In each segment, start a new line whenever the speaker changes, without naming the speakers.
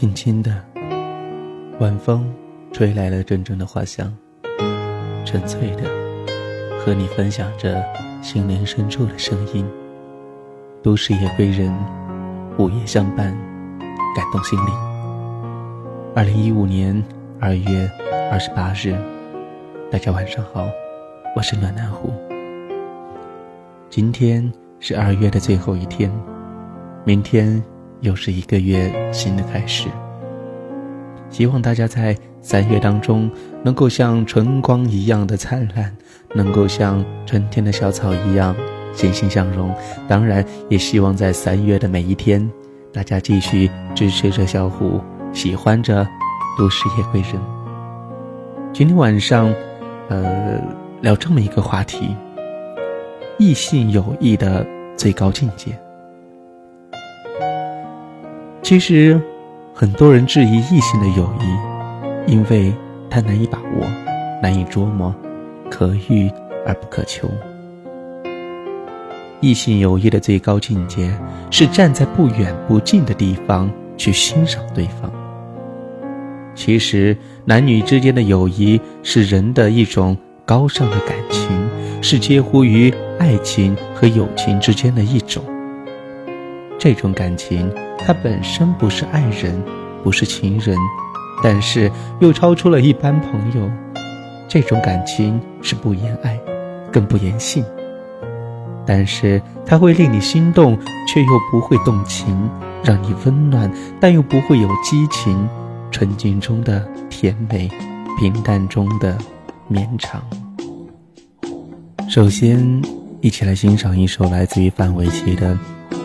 轻轻的，晚风吹来了阵阵的花香，纯粹的和你分享着心灵深处的声音。都市夜归人，午夜相伴，感动心灵。二零一五年二月二十八日，大家晚上好，我是暖南湖。今天是二月的最后一天，明天。又是一个月新的开始，希望大家在三月当中能够像春光一样的灿烂，能够像春天的小草一样欣欣向荣。当然，也希望在三月的每一天，大家继续支持着小虎，喜欢着都市夜归人。今天晚上，呃，聊这么一个话题：异性友谊的最高境界。其实，很多人质疑异性的友谊，因为它难以把握、难以捉摸，可遇而不可求。异性友谊的最高境界是站在不远不近的地方去欣赏对方。其实，男女之间的友谊是人的一种高尚的感情，是介乎于爱情和友情之间的一种。这种感情，它本身不是爱人，不是情人，但是又超出了一般朋友。这种感情是不言爱，更不言性，但是它会令你心动，却又不会动情，让你温暖，但又不会有激情。纯净中的甜美，平淡中的绵长。首先，一起来欣赏一首来自于范玮琪的。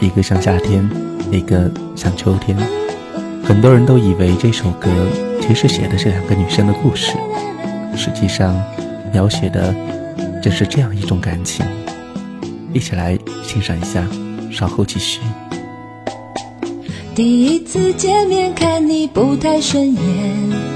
一个像夏天，一个像秋天。很多人都以为这首歌其实写的是两个女生的故事，实际上描写的正是这样一种感情。一起来欣赏一下，稍后继续。
第一次见面看你不太顺眼。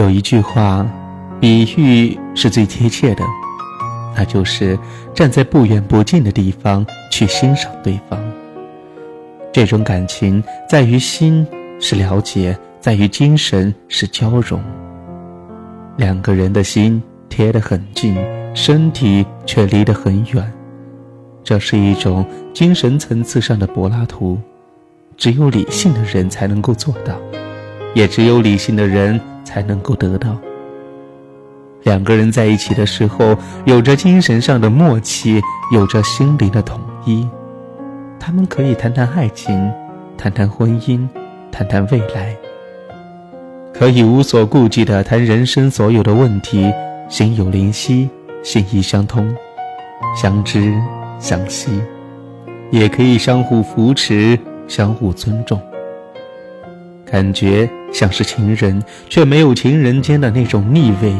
有一句
话，比喻是最贴切的，那就是站在不远不近的地方去欣赏对方。这种感情在于心是了解，在于精神是交融。两个人的心贴得很近，身体却离得很远，这是一种精神层次上的柏拉图，只有理性的人才能够做到，也只有理性的人。才能够得到。两个人在一起的时候，有着精神上的默契，有着心灵的统一。他们可以谈谈爱情，谈谈婚姻，谈谈未来，可以无所顾忌地谈人生所有的问题，心有灵犀，心意相通，相知相惜，也可以相互扶持，相互尊重。感觉像是情人，却没有情人间的那种腻味；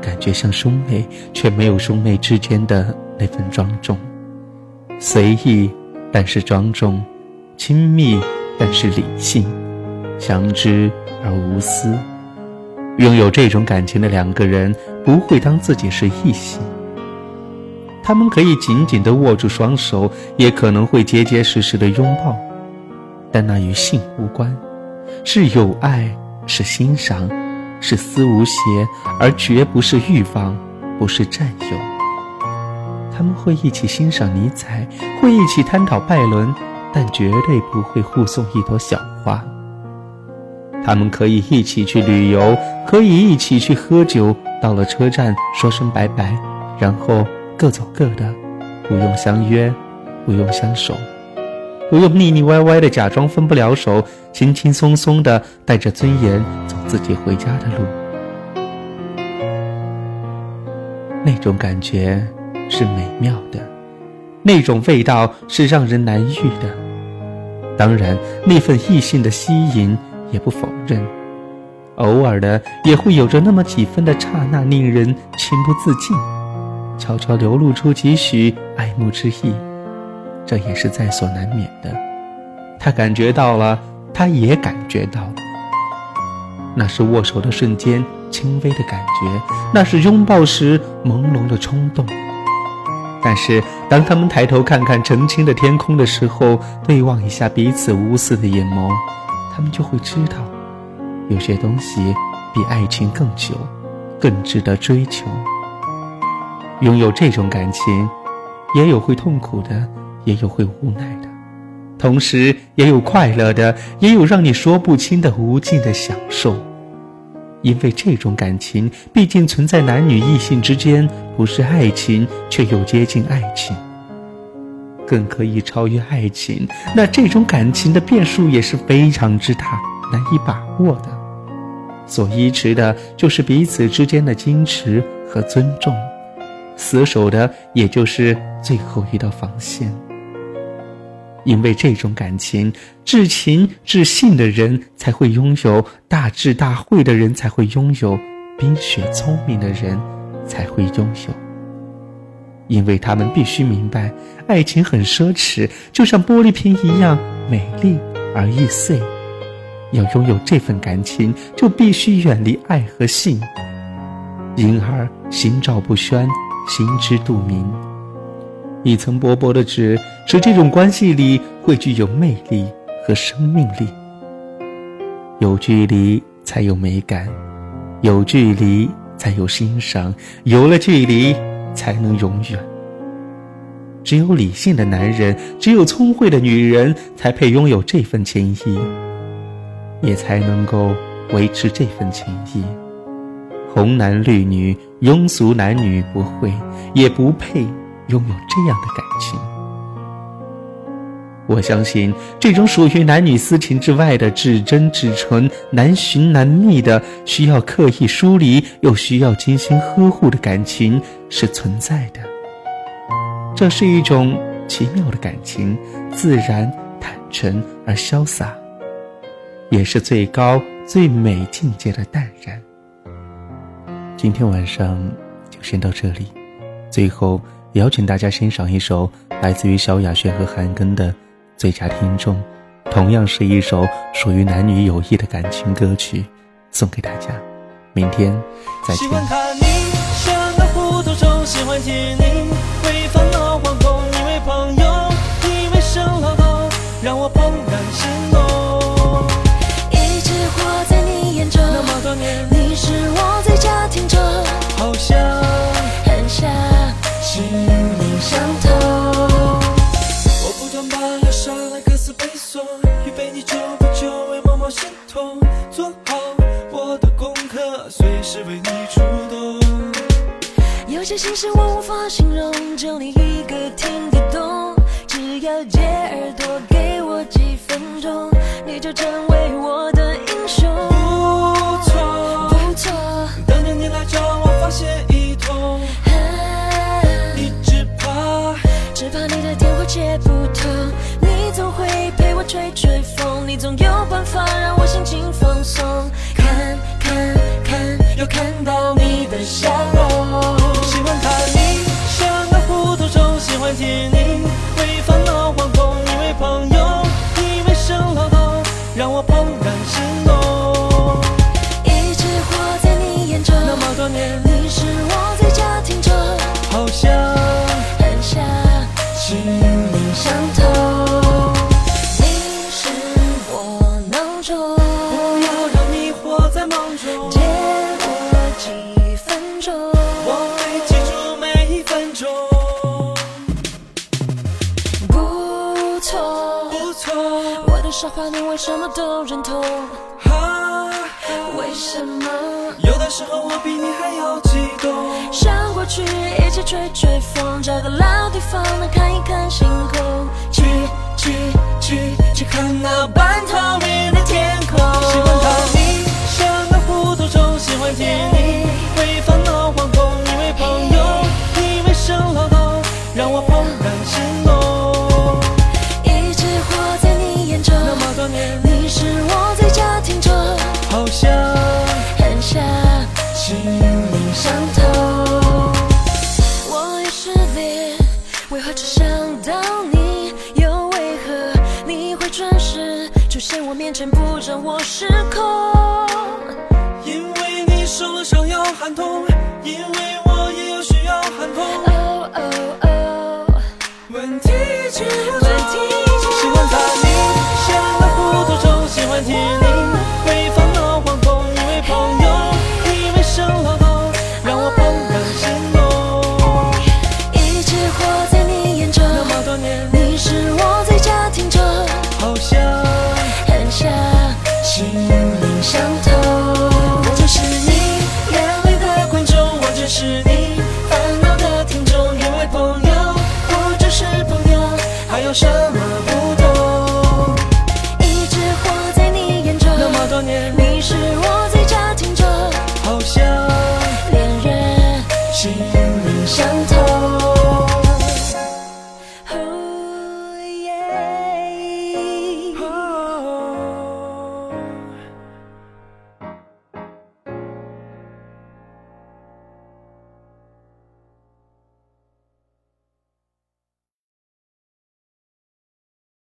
感觉像兄妹，却没有兄妹之间的那份庄重。随意，但是庄重；亲密，但是理性；相知而无私。拥有这种感情的两个人，不会当自己是异性。他们可以紧紧地握住双手，也可能会结结实实的拥抱，但那与性无关。是有爱，是欣赏，是思无邪，而绝不是欲望，不是占有。他们会一起欣赏尼采，会一起探讨拜伦，但绝对不会互送一朵小花。他们可以一起去旅游，可以一起去喝酒，到了车站说声拜拜，然后各走各的，不用相约，不用相守。我又腻腻歪歪的假装分不了手，轻轻松松的带着尊严走自己回家的路，那种感觉是美妙的，那种味道是让人难遇的。当然，那份异性的吸引也不否认，偶尔的也会有着那么几分的刹那，令人情不自禁，悄悄流露出几许爱慕之意。这也是在所难免的。他感觉到了，他也感觉到了。那是握手的瞬间，轻微的感觉；那是拥抱时朦胧的冲动。但是，当他们抬头看看澄清的天空的时候，对望一下彼此无私的眼眸，他们就会知道，有些东西比爱情更久，更值得追求。拥有这种感情，也有会痛苦的。也有会无奈的，同时也有快乐的，也有让你说不清的无尽的享受。因为这种感情毕竟存在男女异性之间，不是爱情，却又接近爱情，更可以超越爱情。那这种感情的变数也是非常之大，难以把握的。所依持的就是彼此之间的矜持和尊重，死守的也就是最后一道防线。因为这种感情，至情至性的人才会拥有，大智大慧的人才会拥有，冰雪聪明的人才会拥有。因为他们必须明白，爱情很奢侈，就像玻璃瓶一样美丽而易碎。要拥有这份感情，就必须远离爱和性，因而心照不宣，心知肚明。一层薄薄的纸，使这种关系里会具有魅力和生命力。有距离才有美感，有距离才有欣赏，有了距离才能永远。只有理性的男人，只有聪慧的女人，才配拥有这份情谊，也才能够维持这份情谊。红男绿女、庸俗男女不会，也不配拥有这样的感情。我相信，这种属于男女私情之外的至真至纯、难寻难觅的、需要刻意疏离又需要精心呵护的感情是存在的。这是一种奇妙的感情，自然、坦诚而潇洒，也是最高最美境界的淡然。今天晚上就先到这里，最后邀请大家欣赏一首来自于萧亚轩和韩庚的。最佳听众，同样是一首属于男女友谊的感情歌曲，送给大家。明天再见。
喜欢看你像个糊涂虫，喜欢听你微
风些心事我无法形容，就你一个听得懂。只要借耳朵给我几分钟，你就成为我的英雄。
不错，
不错，
等着你来找我，发现一通，你只怕
只怕你的电话接不通，你总会陪我吹吹风，你总有办法让我心情放松。看看看，又看到你的笑
心灵相
通。你是我囊中，
不要让你活在梦中，
借我几分钟。
我会记住每一分钟。
不错，
不错，
我的傻话你为什么都认同？
哈，
为什么？
有的时候我比动。
想过去一起吹吹风，找个老地方能看一看星空。去去去去看那半透明的天空。
喜欢看你像个糊涂虫，喜欢听你心灵相通。
我已失恋，为何只想到你？又为何你会准时出现我面前，不让我失控？
因为你受了伤要喊痛，